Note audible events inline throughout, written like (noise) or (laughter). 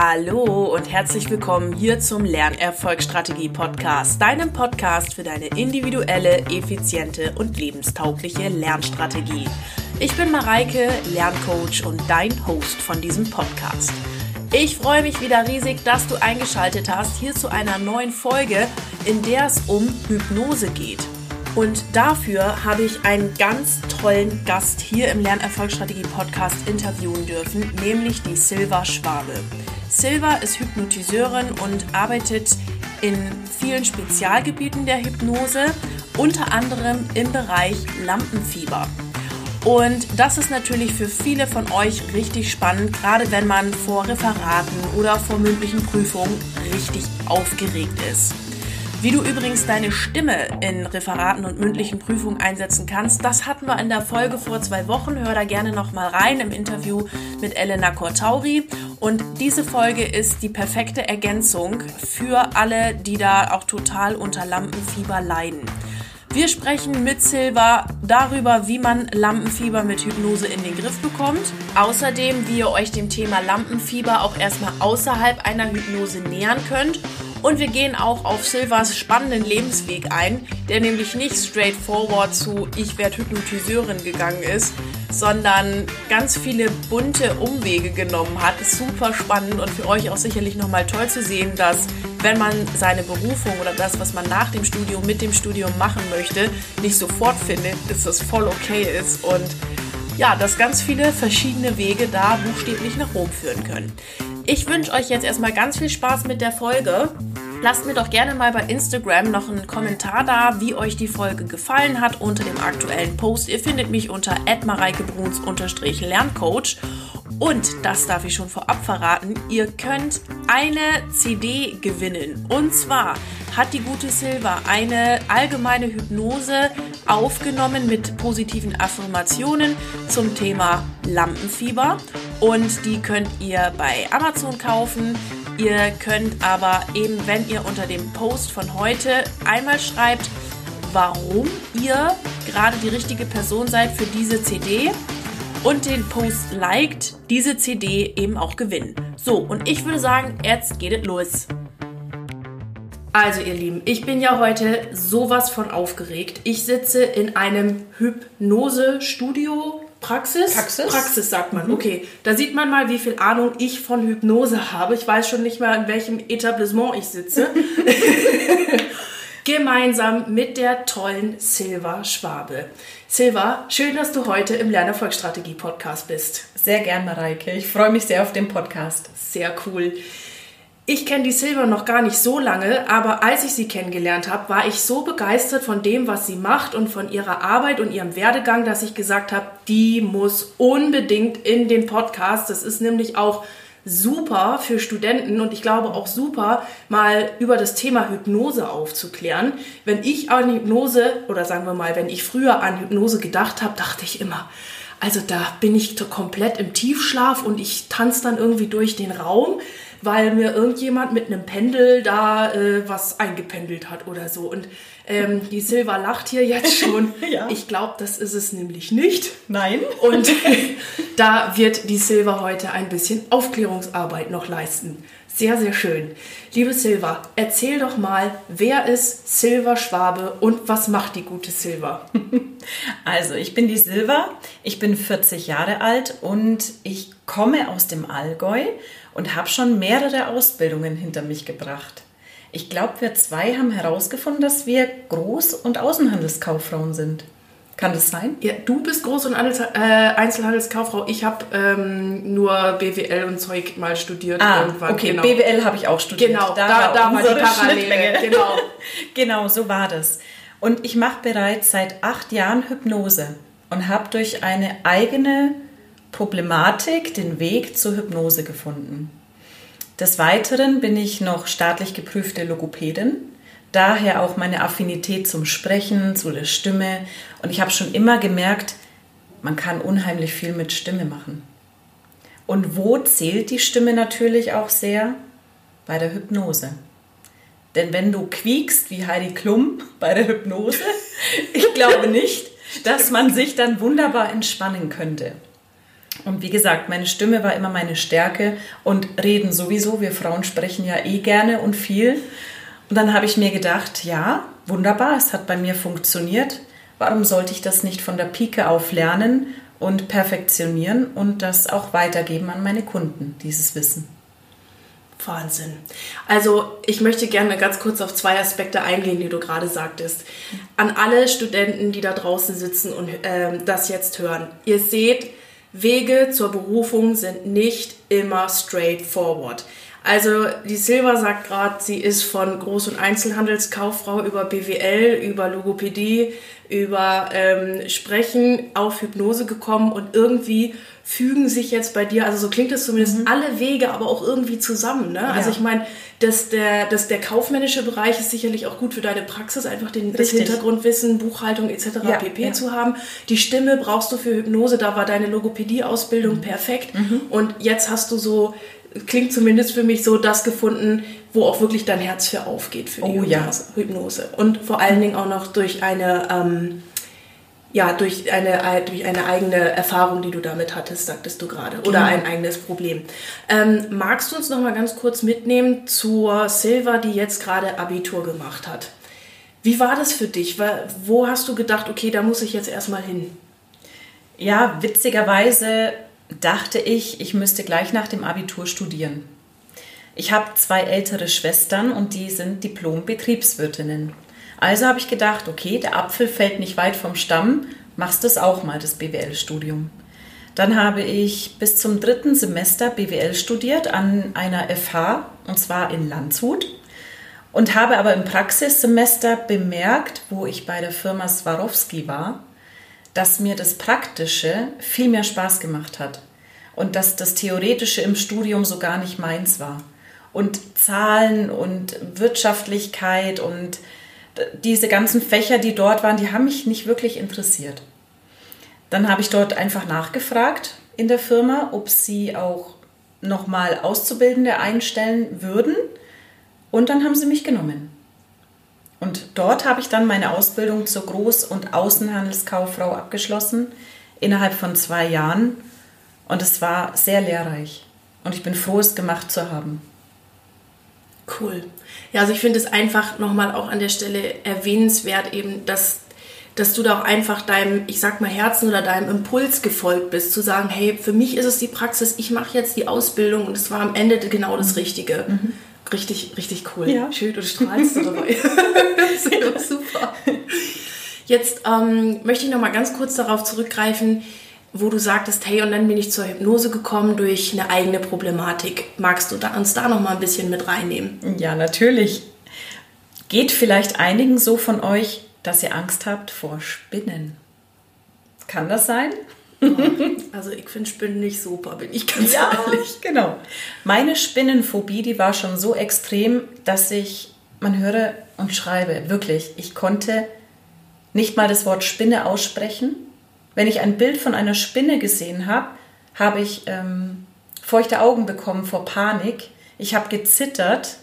Hallo und herzlich willkommen hier zum Lernerfolgsstrategie Podcast, deinem Podcast für deine individuelle, effiziente und lebenstaugliche Lernstrategie. Ich bin Mareike, Lerncoach und dein Host von diesem Podcast. Ich freue mich wieder riesig, dass du eingeschaltet hast hier zu einer neuen Folge, in der es um Hypnose geht. Und dafür habe ich einen ganz tollen Gast hier im Lernerfolgsstrategie Podcast interviewen dürfen, nämlich die Silva Schwabe. Silva ist Hypnotiseurin und arbeitet in vielen Spezialgebieten der Hypnose, unter anderem im Bereich Lampenfieber. Und das ist natürlich für viele von euch richtig spannend, gerade wenn man vor Referaten oder vor mündlichen Prüfungen richtig aufgeregt ist. Wie du übrigens deine Stimme in Referaten und mündlichen Prüfungen einsetzen kannst, das hatten wir in der Folge vor zwei Wochen. Hör da gerne nochmal rein im Interview mit Elena Cortauri. Und diese Folge ist die perfekte Ergänzung für alle, die da auch total unter Lampenfieber leiden. Wir sprechen mit Silva darüber, wie man Lampenfieber mit Hypnose in den Griff bekommt. Außerdem, wie ihr euch dem Thema Lampenfieber auch erstmal außerhalb einer Hypnose nähern könnt und wir gehen auch auf Silvas spannenden Lebensweg ein, der nämlich nicht straightforward zu Ich werde Hypnotiseurin gegangen ist, sondern ganz viele bunte Umwege genommen hat. Super spannend und für euch auch sicherlich nochmal toll zu sehen, dass wenn man seine Berufung oder das, was man nach dem Studium mit dem Studium machen möchte, nicht sofort findet, dass das voll okay ist und ja, dass ganz viele verschiedene Wege da buchstäblich nach Rom führen können. Ich wünsche euch jetzt erstmal ganz viel Spaß mit der Folge. Lasst mir doch gerne mal bei Instagram noch einen Kommentar da, wie euch die Folge gefallen hat unter dem aktuellen Post. Ihr findet mich unter mareikebruns-lerncoach. Und das darf ich schon vorab verraten, ihr könnt eine CD gewinnen. Und zwar hat die gute Silva eine allgemeine Hypnose aufgenommen mit positiven Affirmationen zum Thema Lampenfieber und die könnt ihr bei Amazon kaufen. Ihr könnt aber eben, wenn ihr unter dem Post von heute einmal schreibt, warum ihr gerade die richtige Person seid für diese CD und den Post liked, diese CD eben auch gewinnen. So, und ich würde sagen, jetzt geht es los. Also ihr Lieben, ich bin ja heute sowas von aufgeregt. Ich sitze in einem Hypnose-Studio Praxis? Praxis? Praxis sagt man. Mhm. Okay, da sieht man mal, wie viel Ahnung ich von Hypnose habe. Ich weiß schon nicht mehr, in welchem Etablissement ich sitze. (laughs) Gemeinsam mit der tollen Silva Schwabe. Silva, schön, dass du heute im Lernerfolgsstrategie Podcast bist. Sehr gern, Mareike. Ich freue mich sehr auf den Podcast. Sehr cool. Ich kenne die Silva noch gar nicht so lange, aber als ich sie kennengelernt habe, war ich so begeistert von dem, was sie macht und von ihrer Arbeit und ihrem Werdegang, dass ich gesagt habe, die muss unbedingt in den Podcast. Das ist nämlich auch super für Studenten und ich glaube auch super, mal über das Thema Hypnose aufzuklären. Wenn ich an Hypnose oder sagen wir mal, wenn ich früher an Hypnose gedacht habe, dachte ich immer, also da bin ich komplett im Tiefschlaf und ich tanze dann irgendwie durch den Raum weil mir irgendjemand mit einem Pendel da äh, was eingependelt hat oder so. Und ähm, die Silva lacht hier jetzt (laughs) schon. ja. Ich glaube, das ist es nämlich nicht. Nein. Und (laughs) da wird die Silva heute ein bisschen Aufklärungsarbeit noch leisten. Sehr, sehr schön. Liebe Silva, erzähl doch mal, wer ist Silva Schwabe und was macht die gute Silva? (laughs) Also, ich bin die Silva, ich bin 40 Jahre alt und ich komme aus dem Allgäu und habe schon mehrere Ausbildungen hinter mich gebracht. Ich glaube, wir zwei haben herausgefunden, dass wir Groß- und Außenhandelskauffrauen sind. Kann das sein? Ja, du bist Groß- und äh, Einzelhandelskauffrau. Ich habe ähm, nur BWL und Zeug mal studiert. Ah, irgendwann. okay. Genau. BWL habe ich auch studiert. Genau, da, da, da war die Parallele. (laughs) Genau. (laughs) genau, so war das. Und ich mache bereits seit acht Jahren Hypnose und habe durch eine eigene Problematik den Weg zur Hypnose gefunden. Des Weiteren bin ich noch staatlich geprüfte Logopädin, daher auch meine Affinität zum Sprechen, zu der Stimme. Und ich habe schon immer gemerkt, man kann unheimlich viel mit Stimme machen. Und wo zählt die Stimme natürlich auch sehr? Bei der Hypnose. Denn wenn du quiekst wie Heidi Klum (laughs) bei der Hypnose, (laughs) ich glaube nicht, dass man sich dann wunderbar entspannen könnte. Und wie gesagt, meine Stimme war immer meine Stärke und reden sowieso. Wir Frauen sprechen ja eh gerne und viel. Und dann habe ich mir gedacht, ja, wunderbar, es hat bei mir funktioniert. Warum sollte ich das nicht von der Pike auf lernen und perfektionieren und das auch weitergeben an meine Kunden, dieses Wissen? Wahnsinn. Also ich möchte gerne ganz kurz auf zwei Aspekte eingehen, die du gerade sagtest. An alle Studenten, die da draußen sitzen und äh, das jetzt hören. Ihr seht, Wege zur Berufung sind nicht immer straightforward. Also die Silva sagt gerade, sie ist von Groß- und Einzelhandelskauffrau über BWL, über Logopädie, über ähm, Sprechen auf Hypnose gekommen und irgendwie fügen sich jetzt bei dir, also so klingt es zumindest, mhm. alle Wege aber auch irgendwie zusammen. Ne? Also ich meine, dass der, dass der kaufmännische Bereich ist sicherlich auch gut für deine Praxis, einfach den, das Hintergrundwissen, Buchhaltung etc. Ja, pp. Ja. zu haben. Die Stimme brauchst du für Hypnose, da war deine Logopädie-Ausbildung mhm. perfekt. Mhm. Und jetzt hast du so, klingt zumindest für mich so, das gefunden, wo auch wirklich dein Herz für aufgeht für die oh, Hypnose. Ja. Hypnose. Und vor allen Dingen auch noch durch eine... Ähm, ja, durch eine, durch eine eigene Erfahrung, die du damit hattest, sagtest du gerade, oder genau. ein eigenes Problem. Ähm, magst du uns noch mal ganz kurz mitnehmen zur Silva, die jetzt gerade Abitur gemacht hat? Wie war das für dich? Wo hast du gedacht, okay, da muss ich jetzt erstmal hin? Ja, witzigerweise dachte ich, ich müsste gleich nach dem Abitur studieren. Ich habe zwei ältere Schwestern und die sind Diplom-Betriebswirtinnen. Also habe ich gedacht, okay, der Apfel fällt nicht weit vom Stamm, machst es auch mal, das BWL-Studium. Dann habe ich bis zum dritten Semester BWL studiert an einer FH, und zwar in Landshut. Und habe aber im Praxissemester bemerkt, wo ich bei der Firma Swarovski war, dass mir das Praktische viel mehr Spaß gemacht hat und dass das Theoretische im Studium so gar nicht meins war. Und Zahlen und Wirtschaftlichkeit und diese ganzen Fächer, die dort waren, die haben mich nicht wirklich interessiert. Dann habe ich dort einfach nachgefragt in der Firma, ob sie auch nochmal Auszubildende einstellen würden. Und dann haben sie mich genommen. Und dort habe ich dann meine Ausbildung zur Groß- und Außenhandelskauffrau abgeschlossen, innerhalb von zwei Jahren. Und es war sehr lehrreich. Und ich bin froh, es gemacht zu haben. Cool. Ja, also ich finde es einfach nochmal auch an der Stelle erwähnenswert, eben, dass, dass du da auch einfach deinem, ich sag mal, Herzen oder deinem Impuls gefolgt bist, zu sagen, hey, für mich ist es die Praxis, ich mache jetzt die Ausbildung und es war am Ende genau das Richtige. Mhm. Richtig, richtig cool. Ja. Schön, du strahlst dabei. (laughs) (laughs) das ist super. Jetzt ähm, möchte ich nochmal ganz kurz darauf zurückgreifen, wo du sagtest, hey, und dann bin ich zur Hypnose gekommen durch eine eigene Problematik. Magst du da, uns da noch mal ein bisschen mit reinnehmen? Ja, natürlich. Geht vielleicht einigen so von euch, dass ihr Angst habt vor Spinnen? Kann das sein? (laughs) Also ich finde Spinnen nicht super, bin ich ganz ja, ehrlich. Genau. Meine Spinnenphobie, die war schon so extrem, dass ich, man höre und schreibe, wirklich, ich konnte nicht mal das Wort Spinne aussprechen wenn ich ein Bild von einer Spinne gesehen habe, habe ich ähm, feuchte Augen bekommen vor Panik. Ich habe gezittert.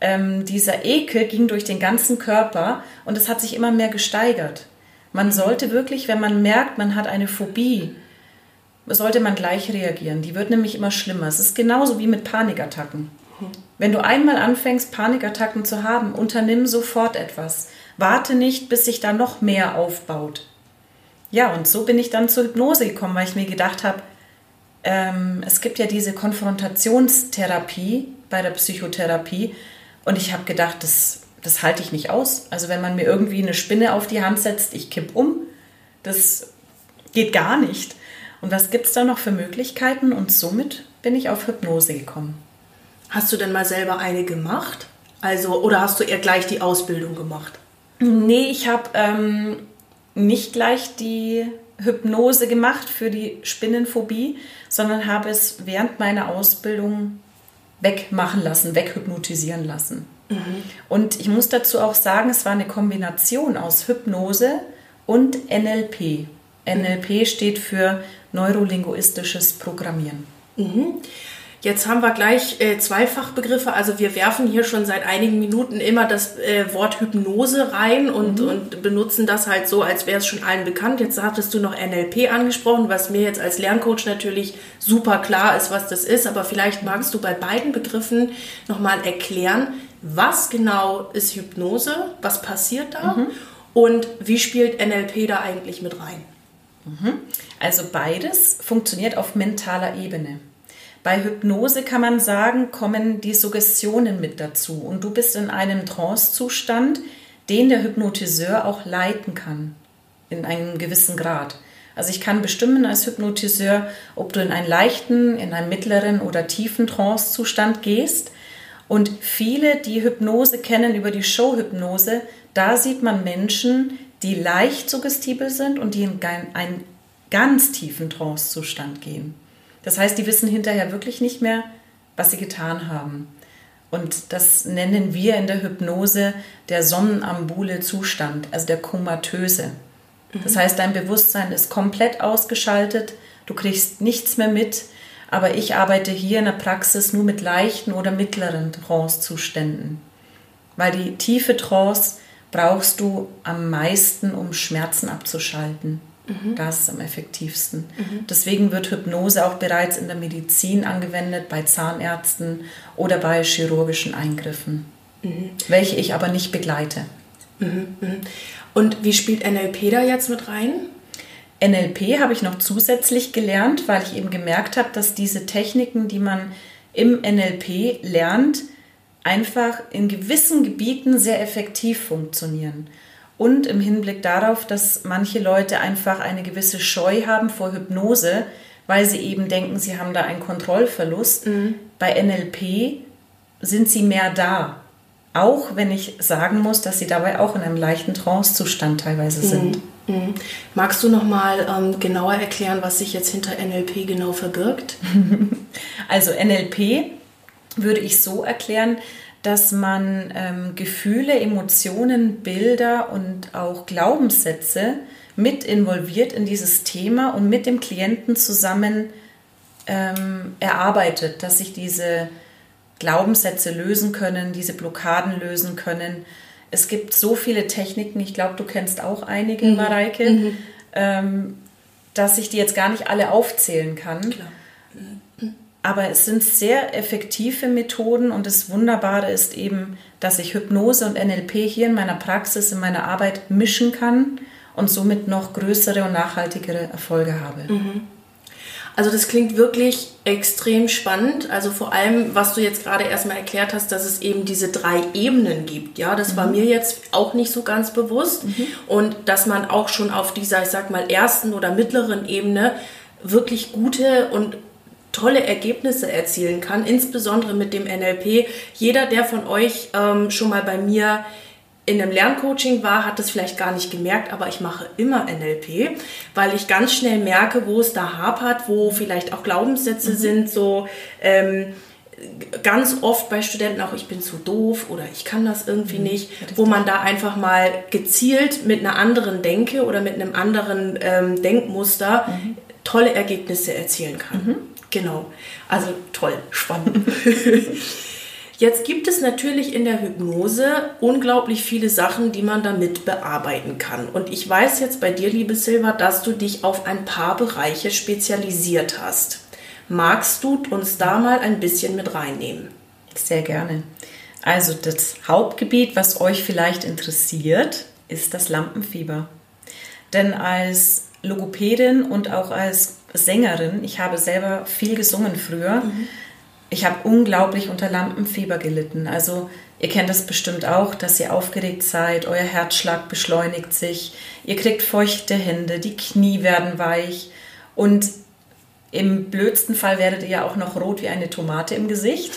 Ähm, dieser Ekel ging durch den ganzen Körper und es hat sich immer mehr gesteigert. Man sollte wirklich, wenn man merkt, man hat eine Phobie, sollte man gleich reagieren. Die wird nämlich immer schlimmer. Es ist genauso wie mit Panikattacken. Wenn du einmal anfängst, Panikattacken zu haben, unternimm sofort etwas. Warte nicht, bis sich da noch mehr aufbaut. Ja, und so bin ich dann zur Hypnose gekommen, weil ich mir gedacht habe, ähm, es gibt ja diese Konfrontationstherapie bei der Psychotherapie und ich habe gedacht, das, das halte ich nicht aus. Also wenn man mir irgendwie eine Spinne auf die Hand setzt, ich kipp um, das geht gar nicht. Und was gibt es da noch für Möglichkeiten? Und somit bin ich auf Hypnose gekommen. Hast du denn mal selber eine gemacht? Also, oder hast du eher gleich die Ausbildung gemacht? Nee, ich habe ähm, nicht gleich die Hypnose gemacht für die Spinnenphobie, sondern habe es während meiner Ausbildung wegmachen lassen, weghypnotisieren lassen. Mhm. Und ich muss dazu auch sagen, es war eine Kombination aus Hypnose und NLP. NLP steht für neurolinguistisches Programmieren. Mhm. Jetzt haben wir gleich äh, zwei Fachbegriffe. Also wir werfen hier schon seit einigen Minuten immer das äh, Wort Hypnose rein und, mhm. und benutzen das halt so, als wäre es schon allen bekannt. Jetzt hattest du noch NLP angesprochen, was mir jetzt als Lerncoach natürlich super klar ist, was das ist. Aber vielleicht magst du bei beiden Begriffen nochmal erklären, was genau ist Hypnose, was passiert da mhm. und wie spielt NLP da eigentlich mit rein? Mhm. Also beides funktioniert auf mentaler Ebene. Bei Hypnose kann man sagen, kommen die Suggestionen mit dazu und du bist in einem Trancezustand, den der Hypnotiseur auch leiten kann, in einem gewissen Grad. Also ich kann bestimmen als Hypnotiseur, ob du in einen leichten, in einen mittleren oder tiefen Trancezustand gehst. Und viele, die Hypnose kennen über die Showhypnose, da sieht man Menschen, die leicht suggestibel sind und die in einen ganz tiefen Trancezustand gehen. Das heißt, die wissen hinterher wirklich nicht mehr, was sie getan haben. Und das nennen wir in der Hypnose der sonnenambule Zustand, also der komatöse. Das mhm. heißt, dein Bewusstsein ist komplett ausgeschaltet, du kriegst nichts mehr mit, aber ich arbeite hier in der Praxis nur mit leichten oder mittleren Trance-Zuständen. Weil die tiefe Trance brauchst du am meisten, um Schmerzen abzuschalten. Mhm. Das ist am effektivsten. Mhm. Deswegen wird Hypnose auch bereits in der Medizin angewendet, bei Zahnärzten oder bei chirurgischen Eingriffen, mhm. welche ich aber nicht begleite. Mhm. Mhm. Und wie spielt NLP da jetzt mit rein? NLP habe ich noch zusätzlich gelernt, weil ich eben gemerkt habe, dass diese Techniken, die man im NLP lernt, einfach in gewissen Gebieten sehr effektiv funktionieren und im Hinblick darauf, dass manche Leute einfach eine gewisse Scheu haben vor Hypnose, weil sie eben denken, sie haben da einen Kontrollverlust. Mhm. Bei NLP sind sie mehr da. Auch wenn ich sagen muss, dass sie dabei auch in einem leichten Trancezustand teilweise mhm. sind. Mhm. Magst du noch mal ähm, genauer erklären, was sich jetzt hinter NLP genau verbirgt? (laughs) also NLP würde ich so erklären, dass man ähm, Gefühle, Emotionen, Bilder und auch Glaubenssätze mit involviert in dieses Thema und mit dem Klienten zusammen ähm, erarbeitet, dass sich diese Glaubenssätze lösen können, diese Blockaden lösen können. Es gibt so viele Techniken, ich glaube, du kennst auch einige, mhm. Mareike, mhm. Ähm, dass ich die jetzt gar nicht alle aufzählen kann. Klar. Aber es sind sehr effektive Methoden und das Wunderbare ist eben, dass ich Hypnose und NLP hier in meiner Praxis, in meiner Arbeit mischen kann und somit noch größere und nachhaltigere Erfolge habe. Mhm. Also das klingt wirklich extrem spannend. Also vor allem, was du jetzt gerade erstmal erklärt hast, dass es eben diese drei Ebenen gibt. Ja, das mhm. war mir jetzt auch nicht so ganz bewusst. Mhm. Und dass man auch schon auf dieser, ich sag mal, ersten oder mittleren Ebene wirklich gute und tolle Ergebnisse erzielen kann, insbesondere mit dem NLP. Jeder, der von euch ähm, schon mal bei mir in einem Lerncoaching war, hat das vielleicht gar nicht gemerkt, aber ich mache immer NLP, weil ich ganz schnell merke, wo es da hapert, wo vielleicht auch Glaubenssätze mhm. sind, so ähm, ganz oft bei Studenten auch, ich bin zu doof oder ich kann das irgendwie mhm. nicht, wo man da einfach mal gezielt mit einer anderen Denke oder mit einem anderen ähm, Denkmuster mhm. tolle Ergebnisse erzielen kann. Genau. Also toll, spannend. (laughs) Jetzt gibt es natürlich in der Hypnose unglaublich viele Sachen, die man damit bearbeiten kann. Und ich weiß jetzt bei dir, liebe Silva, dass du dich auf ein paar Bereiche spezialisiert hast. Magst du uns da mal ein bisschen mit reinnehmen? Sehr gerne. Also das Hauptgebiet, was euch vielleicht interessiert, ist das Lampenfieber. Denn als Logopädin und auch als Sängerin, ich habe selber viel gesungen früher, mhm. ich habe unglaublich unter Lampenfieber gelitten. Also ihr kennt das bestimmt auch, dass ihr aufgeregt seid, euer Herzschlag beschleunigt sich, ihr kriegt feuchte Hände, die Knie werden weich und im blödsten Fall werdet ihr ja auch noch rot wie eine Tomate im Gesicht.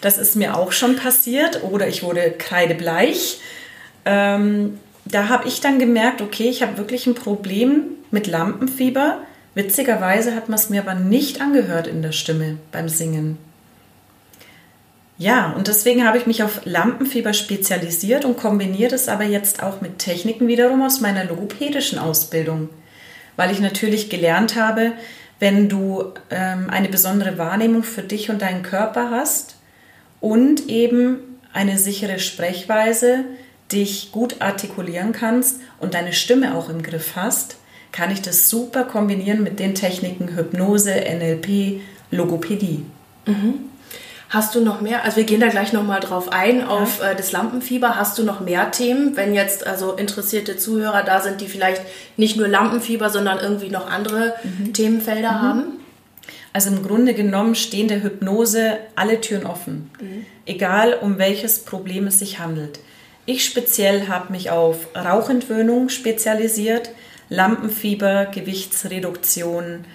Das ist mir auch schon passiert oder ich wurde kreidebleich. Ähm, da habe ich dann gemerkt, okay, ich habe wirklich ein Problem mit Lampenfieber. Witzigerweise hat man es mir aber nicht angehört in der Stimme beim Singen. Ja, und deswegen habe ich mich auf Lampenfieber spezialisiert und kombiniere es aber jetzt auch mit Techniken wiederum aus meiner logopädischen Ausbildung, weil ich natürlich gelernt habe, wenn du ähm, eine besondere Wahrnehmung für dich und deinen Körper hast und eben eine sichere Sprechweise, dich gut artikulieren kannst und deine Stimme auch im Griff hast, kann ich das super kombinieren mit den Techniken Hypnose, NLP, Logopädie. Mhm. Hast du noch mehr, also wir gehen da gleich nochmal drauf ein, ja. auf äh, das Lampenfieber. Hast du noch mehr Themen, wenn jetzt also interessierte Zuhörer da sind, die vielleicht nicht nur Lampenfieber, sondern irgendwie noch andere mhm. Themenfelder mhm. haben? Also im Grunde genommen stehen der Hypnose alle Türen offen, mhm. egal um welches Problem es sich handelt. Ich speziell habe mich auf Rauchentwöhnung spezialisiert, Lampenfieber, Gewichtsreduktion,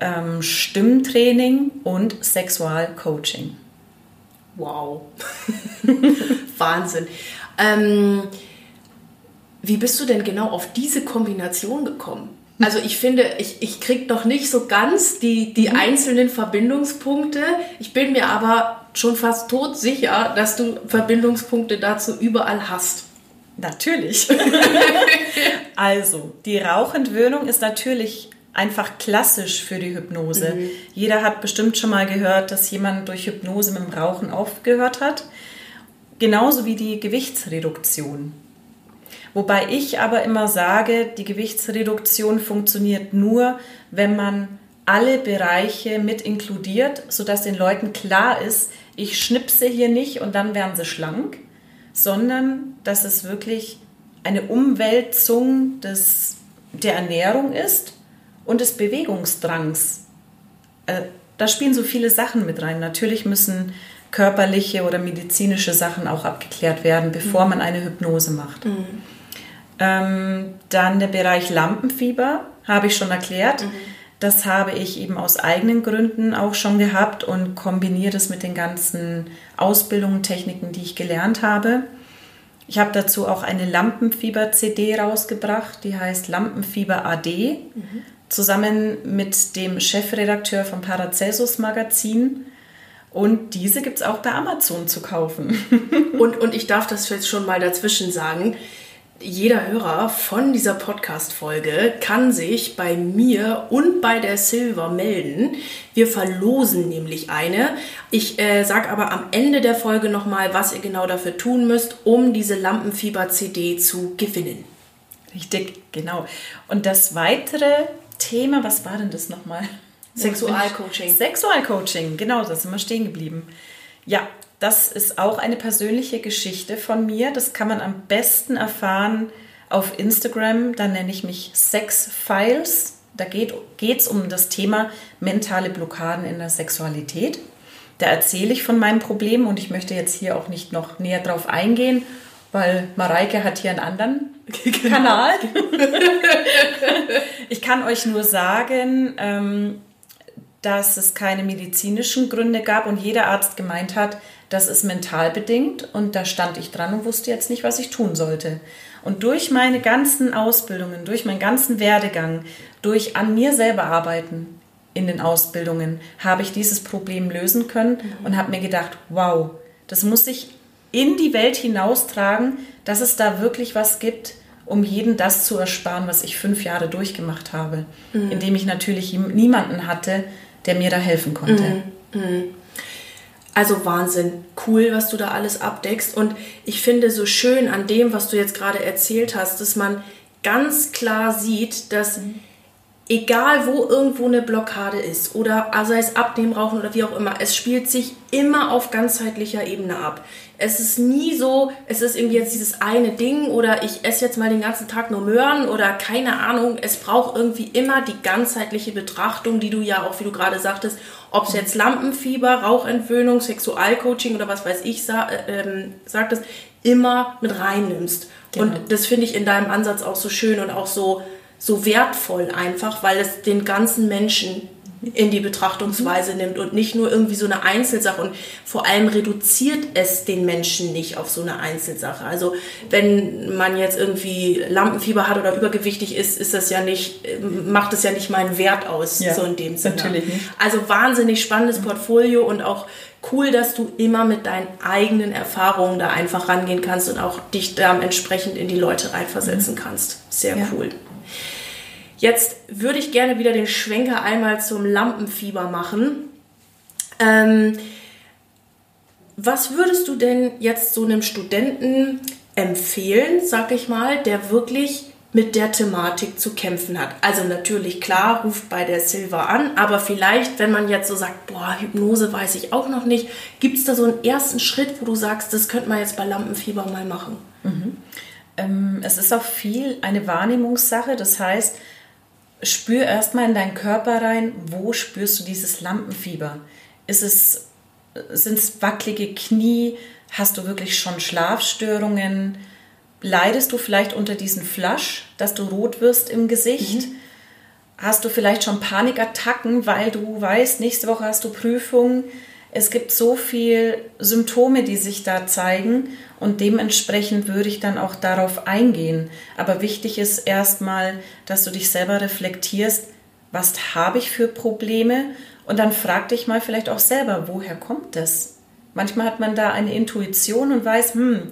ähm, Stimmtraining und Sexualcoaching. Wow. (laughs) Wahnsinn. Ähm, wie bist du denn genau auf diese Kombination gekommen? Also ich finde, ich, ich kriege noch nicht so ganz die, die mhm. einzelnen Verbindungspunkte. Ich bin mir aber schon fast tot sicher, dass du Verbindungspunkte dazu überall hast. Natürlich. (laughs) also, die Rauchentwöhnung ist natürlich einfach klassisch für die Hypnose. Mhm. Jeder hat bestimmt schon mal gehört, dass jemand durch Hypnose mit dem Rauchen aufgehört hat. Genauso wie die Gewichtsreduktion. Wobei ich aber immer sage, die Gewichtsreduktion funktioniert nur, wenn man alle Bereiche mit inkludiert, sodass den Leuten klar ist, ich schnipse hier nicht und dann werden sie schlank, sondern dass es wirklich eine Umwälzung des, der Ernährung ist und des Bewegungsdrangs. Äh, da spielen so viele Sachen mit rein. Natürlich müssen körperliche oder medizinische Sachen auch abgeklärt werden, bevor mhm. man eine Hypnose macht. Mhm. Ähm, dann der Bereich Lampenfieber habe ich schon erklärt. Mhm. Das habe ich eben aus eigenen Gründen auch schon gehabt und kombiniere es mit den ganzen Ausbildungen, Techniken, die ich gelernt habe. Ich habe dazu auch eine Lampenfieber-CD rausgebracht, die heißt Lampenfieber AD. Mhm zusammen mit dem Chefredakteur vom Paracelsus Magazin. Und diese gibt es auch bei Amazon zu kaufen. (laughs) und, und ich darf das jetzt schon mal dazwischen sagen. Jeder Hörer von dieser Podcast-Folge kann sich bei mir und bei der Silver melden. Wir verlosen nämlich eine. Ich äh, sage aber am Ende der Folge nochmal, was ihr genau dafür tun müsst, um diese Lampenfieber-CD zu gewinnen. Richtig, genau. Und das weitere Thema, was war denn das nochmal? Sexualcoaching. Sexualcoaching, genau, da sind wir stehen geblieben. Ja, das ist auch eine persönliche Geschichte von mir. Das kann man am besten erfahren auf Instagram. Da nenne ich mich Sex Files. Da geht es um das Thema mentale Blockaden in der Sexualität. Da erzähle ich von meinem Problem und ich möchte jetzt hier auch nicht noch näher drauf eingehen, weil Mareike hat hier einen anderen (laughs) genau. Kanal. (laughs) ich kann euch nur sagen, ähm, dass es keine medizinischen Gründe gab und jeder Arzt gemeint hat, das ist mental bedingt und da stand ich dran und wusste jetzt nicht, was ich tun sollte. Und durch meine ganzen Ausbildungen, durch meinen ganzen Werdegang, durch an mir selber arbeiten in den Ausbildungen, habe ich dieses Problem lösen können mhm. und habe mir gedacht, wow, das muss ich in die Welt hinaustragen, dass es da wirklich was gibt, um jeden das zu ersparen, was ich fünf Jahre durchgemacht habe, mhm. indem ich natürlich niemanden hatte, der mir da helfen konnte. Mhm. Mhm. Also Wahnsinn, cool, was du da alles abdeckst. Und ich finde so schön an dem, was du jetzt gerade erzählt hast, dass man ganz klar sieht, dass mhm egal wo irgendwo eine Blockade ist oder sei es Abnehmen, Rauchen oder wie auch immer, es spielt sich immer auf ganzheitlicher Ebene ab. Es ist nie so, es ist irgendwie jetzt dieses eine Ding oder ich esse jetzt mal den ganzen Tag nur Möhren oder keine Ahnung. Es braucht irgendwie immer die ganzheitliche Betrachtung, die du ja auch, wie du gerade sagtest, ob es jetzt Lampenfieber, Rauchentwöhnung, Sexualcoaching oder was weiß ich sa äh, ähm, sagtest, immer mit reinnimmst. Genau. Und das finde ich in deinem Ansatz auch so schön und auch so, so wertvoll einfach, weil es den ganzen Menschen in die Betrachtungsweise mhm. nimmt und nicht nur irgendwie so eine Einzelsache und vor allem reduziert es den Menschen nicht auf so eine Einzelsache. Also wenn man jetzt irgendwie Lampenfieber hat oder übergewichtig ist, ist das ja nicht, macht es ja nicht meinen Wert aus, ja, so in dem Sinne. Natürlich nicht. Also wahnsinnig spannendes. Portfolio und auch cool, dass du immer mit deinen eigenen Erfahrungen da einfach rangehen kannst und auch dich da entsprechend in die Leute reinversetzen mhm. kannst. Sehr ja. cool. Jetzt würde ich gerne wieder den Schwenker einmal zum Lampenfieber machen. Ähm, was würdest du denn jetzt so einem Studenten empfehlen, sag ich mal, der wirklich mit der Thematik zu kämpfen hat. Also natürlich, klar, ruft bei der Silver an, aber vielleicht, wenn man jetzt so sagt, boah, Hypnose weiß ich auch noch nicht, gibt es da so einen ersten Schritt, wo du sagst, das könnte man jetzt bei Lampenfieber mal machen? Mhm. Ähm, es ist auch viel eine Wahrnehmungssache, das heißt, spür erstmal in deinen Körper rein, wo spürst du dieses Lampenfieber? Ist es, sind es wackelige Knie? Hast du wirklich schon Schlafstörungen? Leidest du vielleicht unter diesem Flasch, dass du rot wirst im Gesicht? Mhm. Hast du vielleicht schon Panikattacken, weil du weißt, nächste Woche hast du Prüfungen? Es gibt so viele Symptome, die sich da zeigen und dementsprechend würde ich dann auch darauf eingehen. Aber wichtig ist erstmal, dass du dich selber reflektierst, was habe ich für Probleme und dann frag dich mal vielleicht auch selber, woher kommt das? Manchmal hat man da eine Intuition und weiß, hm,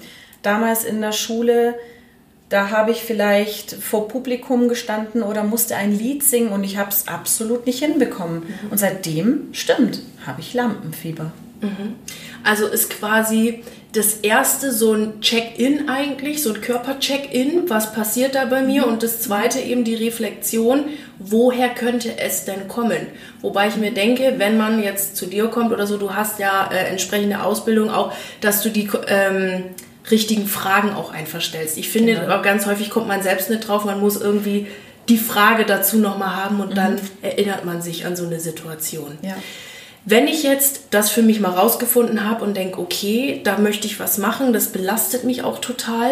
damals in der Schule, da habe ich vielleicht vor Publikum gestanden oder musste ein Lied singen und ich habe es absolut nicht hinbekommen. Mhm. Und seitdem, stimmt, habe ich Lampenfieber. Mhm. Also ist quasi das erste so ein Check-in eigentlich, so ein Körper-Check-in, was passiert da bei mir? Mhm. Und das zweite eben die Reflexion, woher könnte es denn kommen? Wobei ich mir denke, wenn man jetzt zu dir kommt oder so, du hast ja äh, entsprechende Ausbildung auch, dass du die ähm, richtigen Fragen auch einfach stellst. Ich finde, genau. ganz häufig kommt man selbst nicht drauf, man muss irgendwie die Frage dazu nochmal haben und mhm. dann erinnert man sich an so eine Situation. Ja. Wenn ich jetzt das für mich mal rausgefunden habe und denke, okay, da möchte ich was machen, das belastet mich auch total.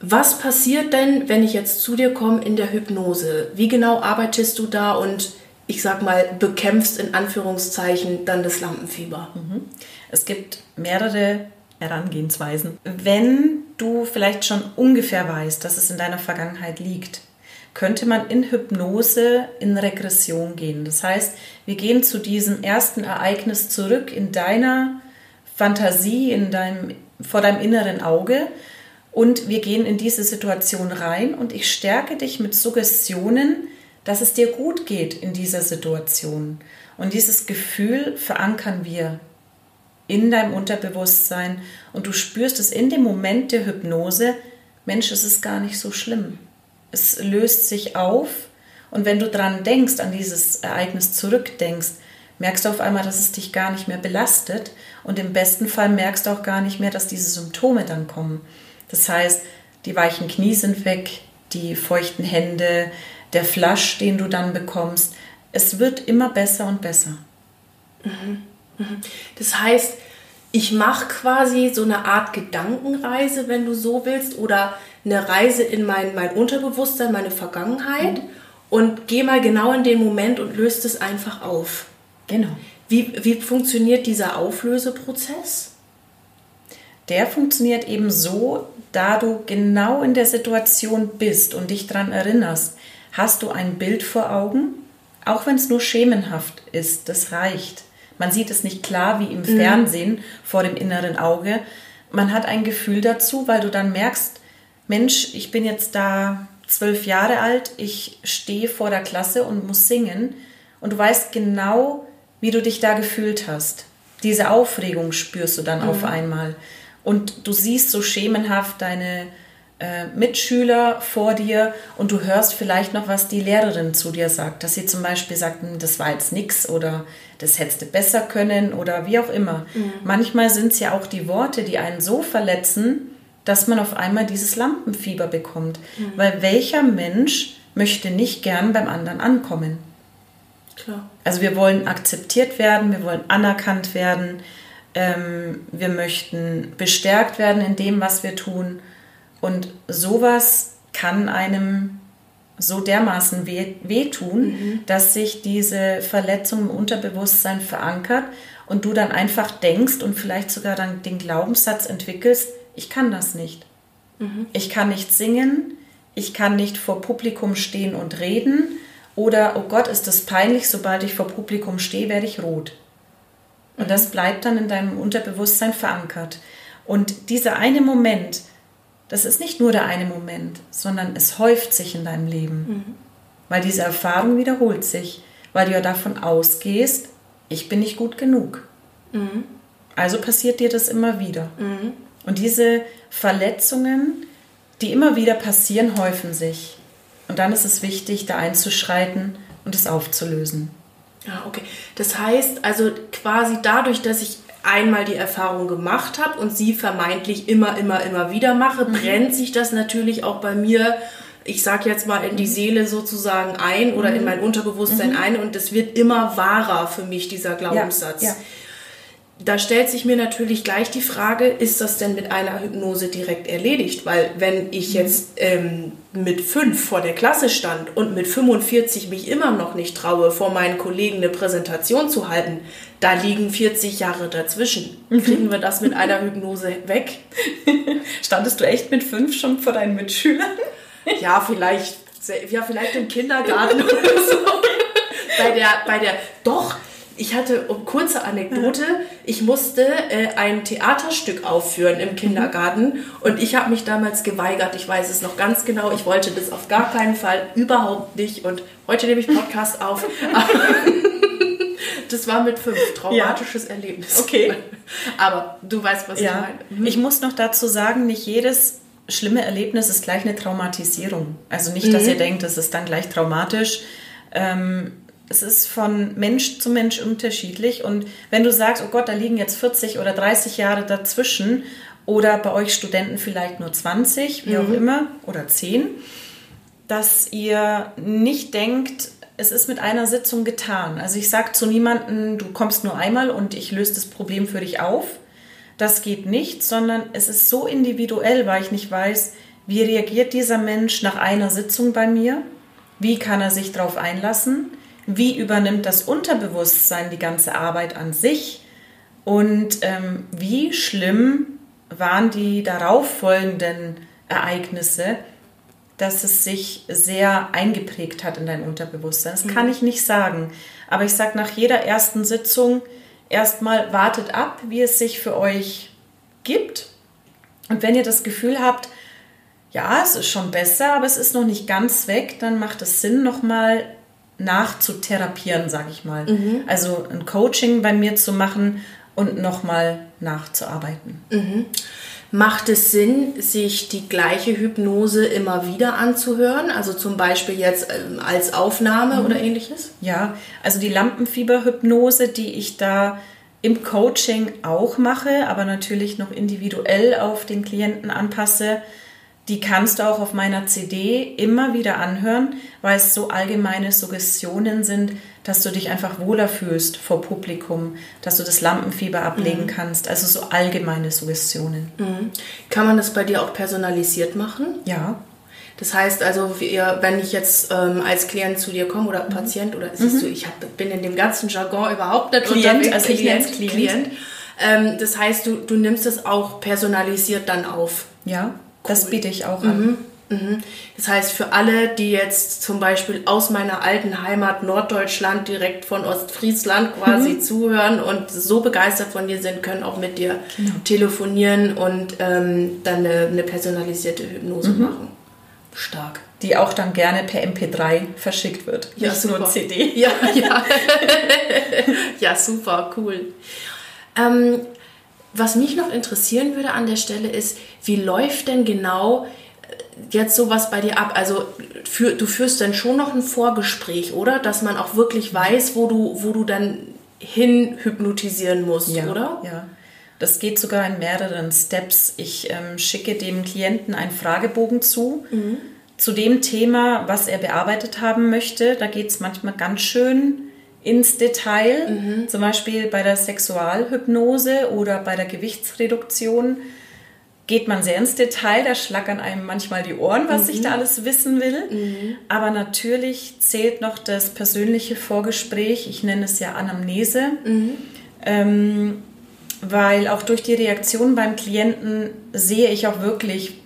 Was passiert denn, wenn ich jetzt zu dir komme in der Hypnose? Wie genau arbeitest du da und ich sag mal, bekämpfst in Anführungszeichen dann das Lampenfieber? Mhm. Es gibt mehrere Herangehensweisen. Wenn du vielleicht schon ungefähr weißt, dass es in deiner Vergangenheit liegt, könnte man in Hypnose in Regression gehen. Das heißt, wir gehen zu diesem ersten Ereignis zurück in deiner Fantasie, in deinem, vor deinem inneren Auge und wir gehen in diese Situation rein und ich stärke dich mit Suggestionen, dass es dir gut geht in dieser Situation. Und dieses Gefühl verankern wir in deinem Unterbewusstsein und du spürst es in dem Moment der Hypnose, Mensch, es ist gar nicht so schlimm. Es löst sich auf und wenn du dran denkst, an dieses Ereignis zurückdenkst, merkst du auf einmal, dass es dich gar nicht mehr belastet und im besten Fall merkst du auch gar nicht mehr, dass diese Symptome dann kommen. Das heißt, die weichen Knie sind weg, die feuchten Hände, der Flasch, den du dann bekommst. Es wird immer besser und besser. Mhm. Das heißt, ich mache quasi so eine Art Gedankenreise, wenn du so willst, oder eine Reise in mein, mein Unterbewusstsein, meine Vergangenheit mhm. und gehe mal genau in den Moment und löst es einfach auf. Genau. Wie, wie funktioniert dieser Auflöseprozess? Der funktioniert eben so, da du genau in der Situation bist und dich daran erinnerst, hast du ein Bild vor Augen, auch wenn es nur schemenhaft ist, das reicht. Man sieht es nicht klar wie im mhm. Fernsehen vor dem inneren Auge. Man hat ein Gefühl dazu, weil du dann merkst, Mensch, ich bin jetzt da zwölf Jahre alt, ich stehe vor der Klasse und muss singen und du weißt genau, wie du dich da gefühlt hast. Diese Aufregung spürst du dann mhm. auf einmal. Und du siehst so schemenhaft deine äh, Mitschüler vor dir und du hörst vielleicht noch, was die Lehrerin zu dir sagt. Dass sie zum Beispiel sagt, hm, das war jetzt nix oder das hättest du besser können oder wie auch immer. Mhm. Manchmal sind es ja auch die Worte, die einen so verletzen, dass man auf einmal dieses Lampenfieber bekommt. Mhm. Weil welcher Mensch möchte nicht gern beim anderen ankommen? Klar. Also wir wollen akzeptiert werden, wir wollen anerkannt werden, ähm, wir möchten bestärkt werden in dem, was wir tun. Und sowas kann einem so dermaßen weh, wehtun, mhm. dass sich diese Verletzung im Unterbewusstsein verankert und du dann einfach denkst und vielleicht sogar dann den Glaubenssatz entwickelst, ich kann das nicht. Mhm. Ich kann nicht singen, ich kann nicht vor Publikum stehen und reden oder, oh Gott, ist das peinlich, sobald ich vor Publikum stehe, werde ich rot. Und mhm. das bleibt dann in deinem Unterbewusstsein verankert. Und dieser eine Moment, das ist nicht nur der eine Moment, sondern es häuft sich in deinem Leben. Weil diese Erfahrung wiederholt sich, weil du ja davon ausgehst, ich bin nicht gut genug. Mhm. Also passiert dir das immer wieder. Mhm. Und diese Verletzungen, die immer wieder passieren, häufen sich. Und dann ist es wichtig, da einzuschreiten und es aufzulösen. Ja, okay. Das heißt also quasi dadurch, dass ich einmal die Erfahrung gemacht habe und sie vermeintlich immer, immer, immer wieder mache, mhm. brennt sich das natürlich auch bei mir, ich sag jetzt mal, in die mhm. Seele sozusagen ein oder mhm. in mein Unterbewusstsein mhm. ein und es wird immer wahrer für mich, dieser Glaubenssatz. Ja, ja da stellt sich mir natürlich gleich die Frage, ist das denn mit einer Hypnose direkt erledigt? Weil wenn ich mhm. jetzt ähm, mit fünf vor der Klasse stand und mit 45 mich immer noch nicht traue, vor meinen Kollegen eine Präsentation zu halten, da liegen 40 Jahre dazwischen. Mhm. Kriegen wir das mit einer Hypnose weg? (laughs) Standest du echt mit fünf schon vor deinen Mitschülern? (laughs) Ja, vielleicht, ja, vielleicht im Kindergarten (laughs) oder so. Bei der, bei der, doch, ich hatte, um kurze Anekdote, ich musste äh, ein Theaterstück aufführen im Kindergarten und ich habe mich damals geweigert, ich weiß es noch ganz genau, ich wollte das auf gar keinen Fall, überhaupt nicht und heute nehme ich Podcast (laughs) auf. (laughs) das war mit fünf, traumatisches ja. Erlebnis. Okay. (laughs) Aber du weißt, was ja. ich meine. Mhm. Ich muss noch dazu sagen, nicht jedes schlimme Erlebnis ist gleich eine Traumatisierung. Also nicht, dass mhm. ihr denkt, es ist dann gleich traumatisch. Ähm, es ist von Mensch zu Mensch unterschiedlich. Und wenn du sagst, oh Gott, da liegen jetzt 40 oder 30 Jahre dazwischen oder bei euch Studenten vielleicht nur 20, wie mhm. auch immer, oder 10, dass ihr nicht denkt, es ist mit einer Sitzung getan. Also ich sage zu niemandem, du kommst nur einmal und ich löse das Problem für dich auf. Das geht nicht, sondern es ist so individuell, weil ich nicht weiß, wie reagiert dieser Mensch nach einer Sitzung bei mir, wie kann er sich darauf einlassen, wie übernimmt das Unterbewusstsein die ganze Arbeit an sich und ähm, wie schlimm waren die darauffolgenden Ereignisse, dass es sich sehr eingeprägt hat in dein Unterbewusstsein. Das mhm. kann ich nicht sagen. Aber ich sage nach jeder ersten Sitzung erstmal wartet ab, wie es sich für euch gibt. Und wenn ihr das Gefühl habt, ja, es ist schon besser, aber es ist noch nicht ganz weg, dann macht es Sinn, nochmal nachzutherapieren, sage ich mal. Mhm. Also ein Coaching bei mir zu machen und nochmal nachzuarbeiten. Mhm. Macht es Sinn, sich die gleiche Hypnose immer wieder anzuhören? Also zum Beispiel jetzt ähm, als Aufnahme mhm. oder ähnliches? Ja, also die Lampenfieberhypnose, die ich da im Coaching auch mache, aber natürlich noch individuell auf den Klienten anpasse, die kannst du auch auf meiner CD immer wieder anhören, weil es so allgemeine Suggestionen sind, dass du dich einfach wohler fühlst vor Publikum, dass du das Lampenfieber ablegen mhm. kannst. Also so allgemeine Suggestionen. Mhm. Kann man das bei dir auch personalisiert machen? Ja. Das heißt also, wir, wenn ich jetzt ähm, als Klient zu dir komme oder mhm. Patient oder siehst mhm. du, ich hab, bin in dem ganzen Jargon überhaupt nicht Klient, unterwegs. Also Klient, ich Klient. Klient. Ähm, das heißt, du, du nimmst es auch personalisiert dann auf. Ja. Das biete ich auch an. Mhm. Mhm. Das heißt, für alle, die jetzt zum Beispiel aus meiner alten Heimat Norddeutschland direkt von Ostfriesland quasi mhm. zuhören und so begeistert von dir sind, können auch mit dir genau. telefonieren und ähm, dann eine, eine, personalisierte Hypnose mhm. machen. Stark. Die auch dann gerne per MP3 verschickt wird. Ja, Nicht super. nur CD. Ja, (laughs) ja. (laughs) ja, super, cool. Ähm, was mich noch interessieren würde an der Stelle ist, wie läuft denn genau äh, jetzt sowas bei dir ab? Also für, du führst dann schon noch ein Vorgespräch, oder? Dass man auch wirklich weiß, wo du, wo du dann hin hypnotisieren musst, ja, oder? Ja. Das geht sogar in mehreren Steps. Ich ähm, schicke dem Klienten einen Fragebogen zu. Mhm. Zu dem Thema, was er bearbeitet haben möchte. Da geht es manchmal ganz schön ins Detail, mhm. zum Beispiel bei der Sexualhypnose oder bei der Gewichtsreduktion geht man sehr ins Detail, da schlackern einem manchmal die Ohren, was mhm. ich da alles wissen will. Mhm. Aber natürlich zählt noch das persönliche Vorgespräch, ich nenne es ja Anamnese, mhm. ähm, weil auch durch die Reaktion beim Klienten sehe ich auch wirklich,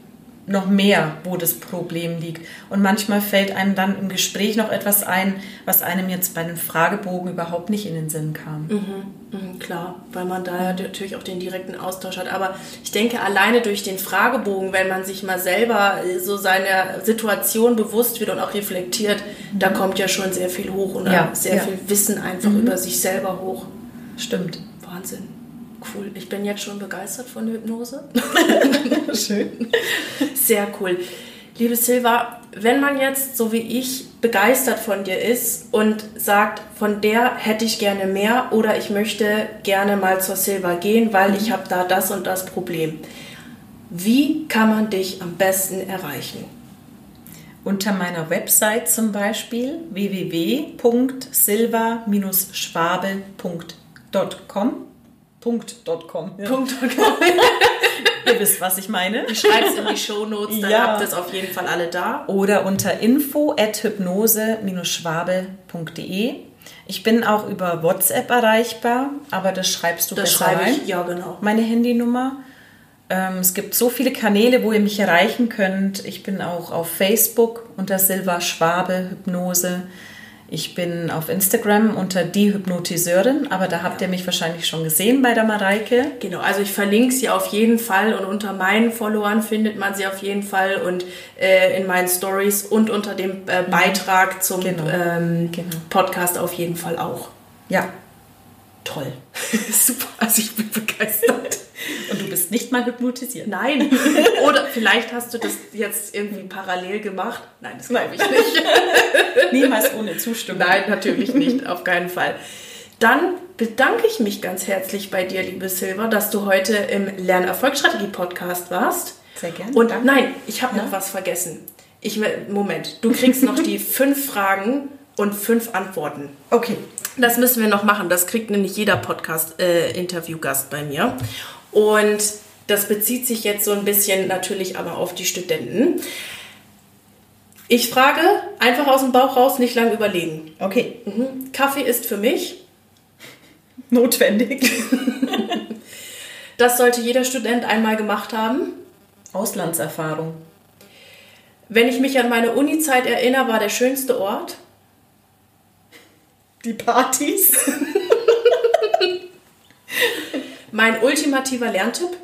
noch mehr, wo das Problem liegt. Und manchmal fällt einem dann im Gespräch noch etwas ein, was einem jetzt bei einem Fragebogen überhaupt nicht in den Sinn kam. Mhm, mh, klar, weil man da ja natürlich auch den direkten Austausch hat. Aber ich denke, alleine durch den Fragebogen, wenn man sich mal selber so seiner Situation bewusst wird und auch reflektiert, mhm. da kommt ja schon sehr viel hoch und ja, sehr ja. viel Wissen einfach mhm. über sich selber hoch. Stimmt. Wahnsinn. Cool. Ich bin jetzt schon begeistert von der Hypnose. (laughs) Schön. Sehr cool. Liebe Silva, wenn man jetzt, so wie ich, begeistert von dir ist und sagt, von der hätte ich gerne mehr oder ich möchte gerne mal zur Silva gehen, weil mhm. ich habe da das und das Problem. Wie kann man dich am besten erreichen? Unter meiner Website zum Beispiel www.silva-schwabe.com Punkt.com. Ja. Punkt.com. (laughs) Ihr wisst, was ich meine. Ich schreibe es in die Shownotes, dann ja. habt ihr es auf jeden Fall alle da. Oder unter info at hypnose-schwabel.de. Ich bin auch über WhatsApp erreichbar, aber das schreibst du das besser schreibe ich, ja genau. Meine Handynummer. Ähm, es gibt so viele Kanäle, wo ihr mich erreichen könnt. Ich bin auch auf Facebook unter Silva Schwabe Hypnose. Ich bin auf Instagram unter die Hypnotiseurin, aber da habt ihr mich wahrscheinlich schon gesehen bei der Mareike. Genau, also ich verlinke sie auf jeden Fall und unter meinen Followern findet man sie auf jeden Fall und äh, in meinen Stories und unter dem äh, mhm. Beitrag zum genau. Ähm, genau. Podcast auf jeden Fall auch. Ja. Toll. (laughs) Super, also ich bin begeistert. Und du bist nicht mal hypnotisiert. Nein. (laughs) Oder vielleicht hast du das jetzt irgendwie parallel gemacht. Nein, das glaube ich nicht. (laughs) Niemals ohne Zustimmung. Nein, natürlich nicht, auf keinen Fall. Dann bedanke ich mich ganz herzlich bei dir, liebe Silver, dass du heute im Lernerfolgsstrategie-Podcast warst. Sehr gerne. Und danke. nein, ich habe ja? noch was vergessen. Ich, Moment, du kriegst noch die (laughs) fünf Fragen und fünf Antworten. Okay. Das müssen wir noch machen. Das kriegt nämlich jeder Podcast-Interviewgast äh, bei mir. Und das bezieht sich jetzt so ein bisschen natürlich aber auf die Studenten. Ich frage einfach aus dem Bauch raus, nicht lange überlegen. Okay. Mhm. Kaffee ist für mich notwendig. (laughs) das sollte jeder Student einmal gemacht haben. Auslandserfahrung. Wenn ich mich an meine Uni-Zeit erinnere, war der schönste Ort. Die Partys. (laughs) Mein ultimativer Lerntipp?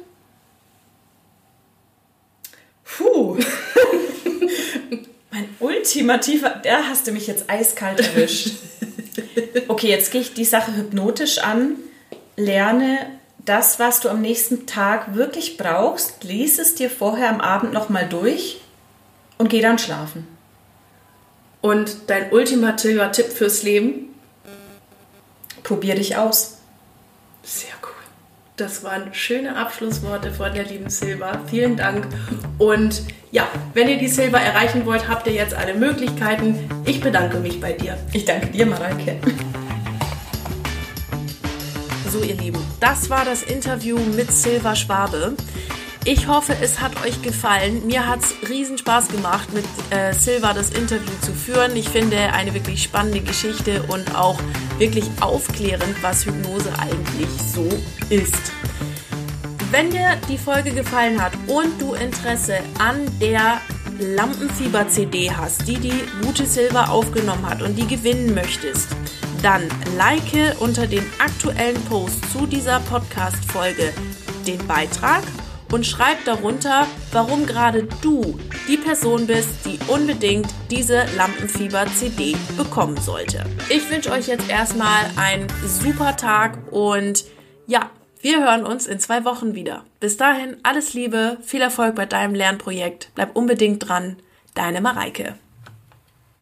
Puh. (laughs) mein ultimativer, da hast du mich jetzt eiskalt erwischt. Okay, jetzt gehe ich die Sache hypnotisch an, lerne das, was du am nächsten Tag wirklich brauchst, lies es dir vorher am Abend nochmal durch und geh dann schlafen. Und dein ultimativer Tipp fürs Leben? Probier dich aus. Sehr gut. Das waren schöne Abschlussworte von der lieben Silva. Vielen Dank. Und ja, wenn ihr die Silva erreichen wollt, habt ihr jetzt alle Möglichkeiten. Ich bedanke mich bei dir. Ich danke dir, Mareike. So, ihr Lieben, das war das Interview mit Silva Schwabe. Ich hoffe, es hat euch gefallen. Mir hat es riesen Spaß gemacht, mit äh, Silva das Interview zu führen. Ich finde eine wirklich spannende Geschichte und auch wirklich aufklärend, was Hypnose eigentlich so ist. Wenn dir die Folge gefallen hat und du Interesse an der Lampenfieber-CD hast, die die gute Silva aufgenommen hat und die gewinnen möchtest, dann like unter dem aktuellen Post zu dieser Podcast-Folge den Beitrag und schreib darunter, warum gerade du die Person bist, die unbedingt diese Lampenfieber-CD bekommen sollte. Ich wünsche euch jetzt erstmal einen super Tag und ja, wir hören uns in zwei Wochen wieder. Bis dahin alles Liebe, viel Erfolg bei deinem Lernprojekt. Bleib unbedingt dran. Deine Mareike.